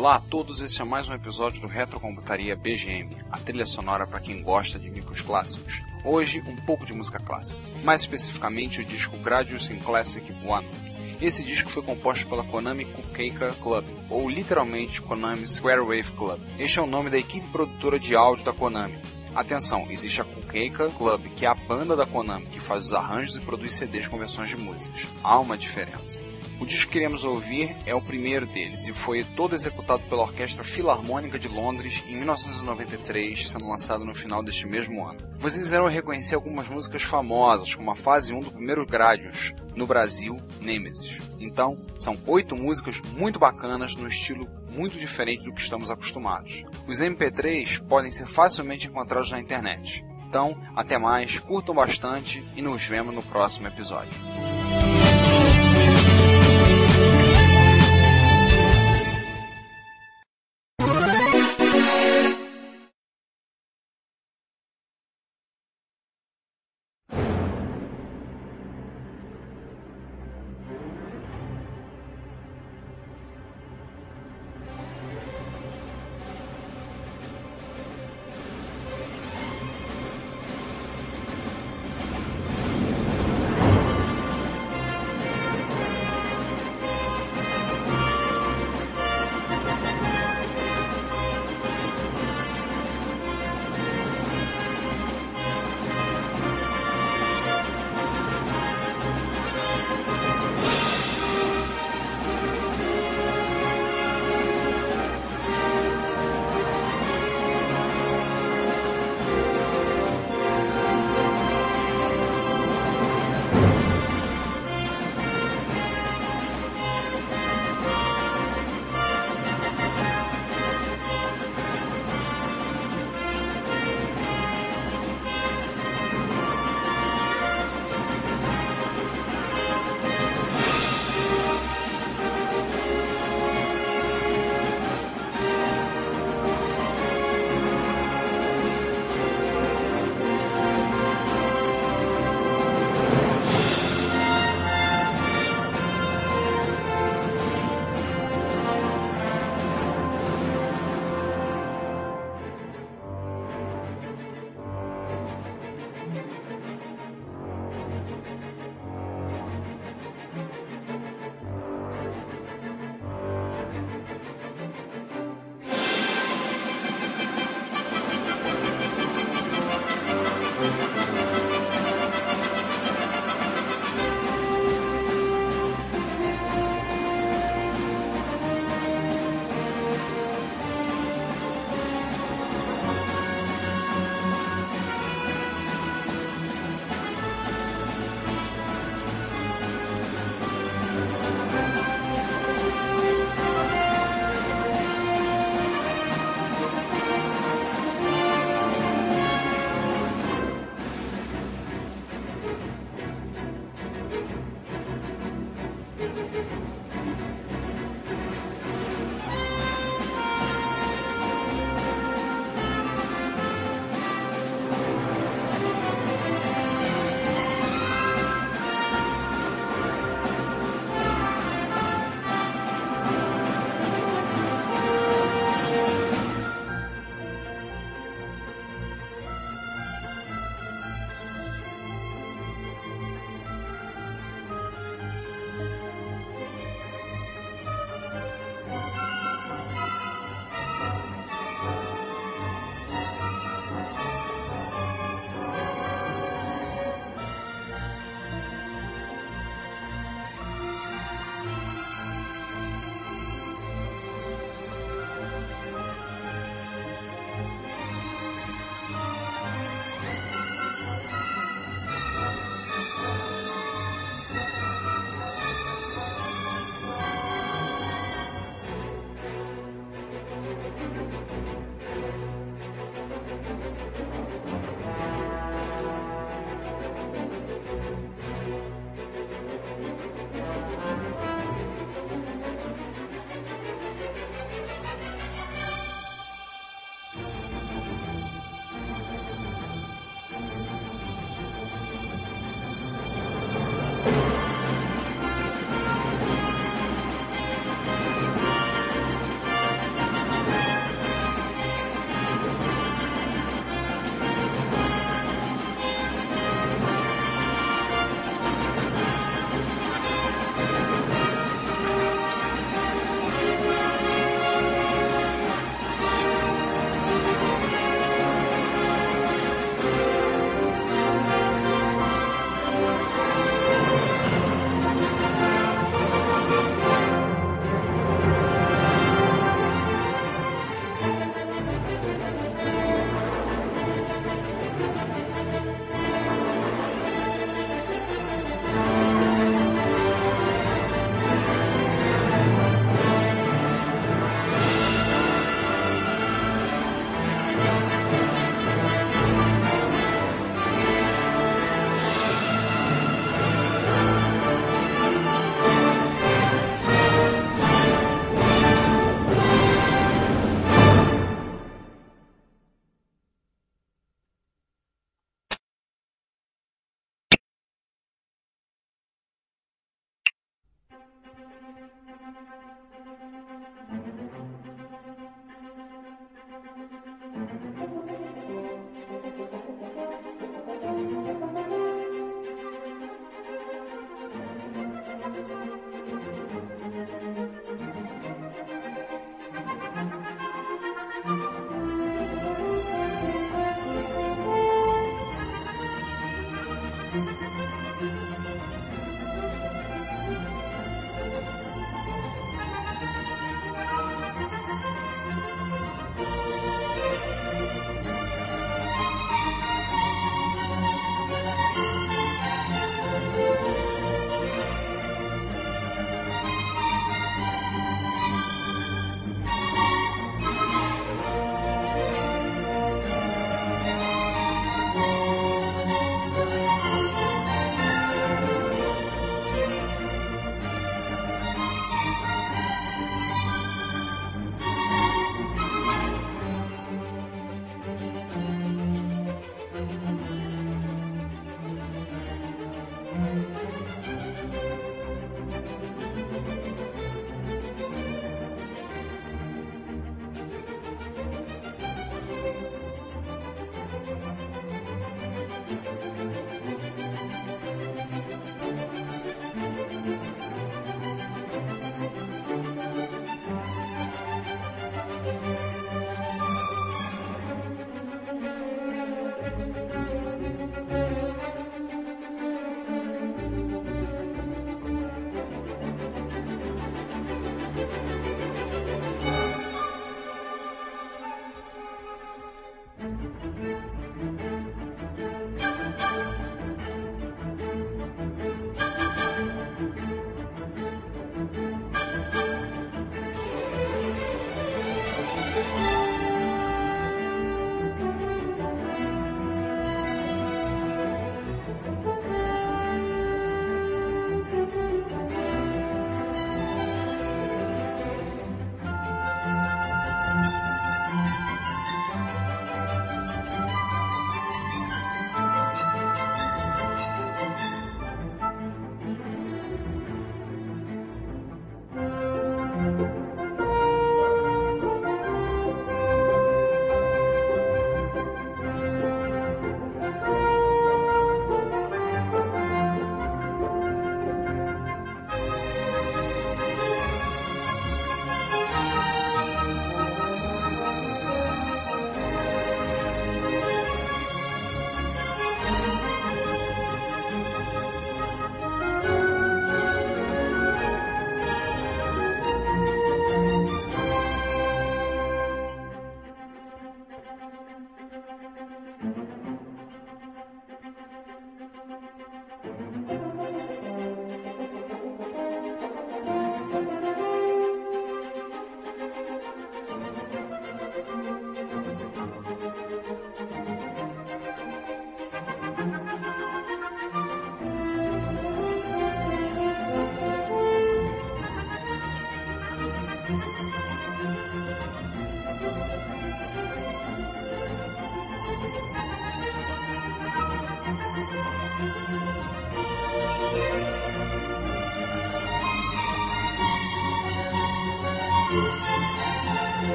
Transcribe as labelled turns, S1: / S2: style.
S1: Olá a todos, esse é mais um episódio do Retrocomputaria BGM, a trilha sonora para quem gosta de micros clássicos. Hoje, um pouco de música clássica, mais especificamente o disco Gradius in Classic One. Esse disco foi composto pela Konami Kukeika Club, ou literalmente Konami Square Wave Club. Este é o nome da equipe produtora de áudio da Konami. Atenção, existe a Kukeika Club, que é a banda da Konami que faz os arranjos e produz CDs com versões de músicas. Há uma diferença. O disco que iremos ouvir é o primeiro deles e foi todo executado pela Orquestra Filarmônica de Londres em 1993, sendo lançado no final deste mesmo ano. Vocês irão reconhecer algumas músicas famosas, como a fase 1 do primeiro Gradius, no Brasil, Nemesis. Então, são oito músicas muito bacanas no estilo muito diferente do que estamos acostumados. Os MP3 podem ser facilmente encontrados na internet. Então, até mais, curtam bastante e nos vemos no próximo episódio.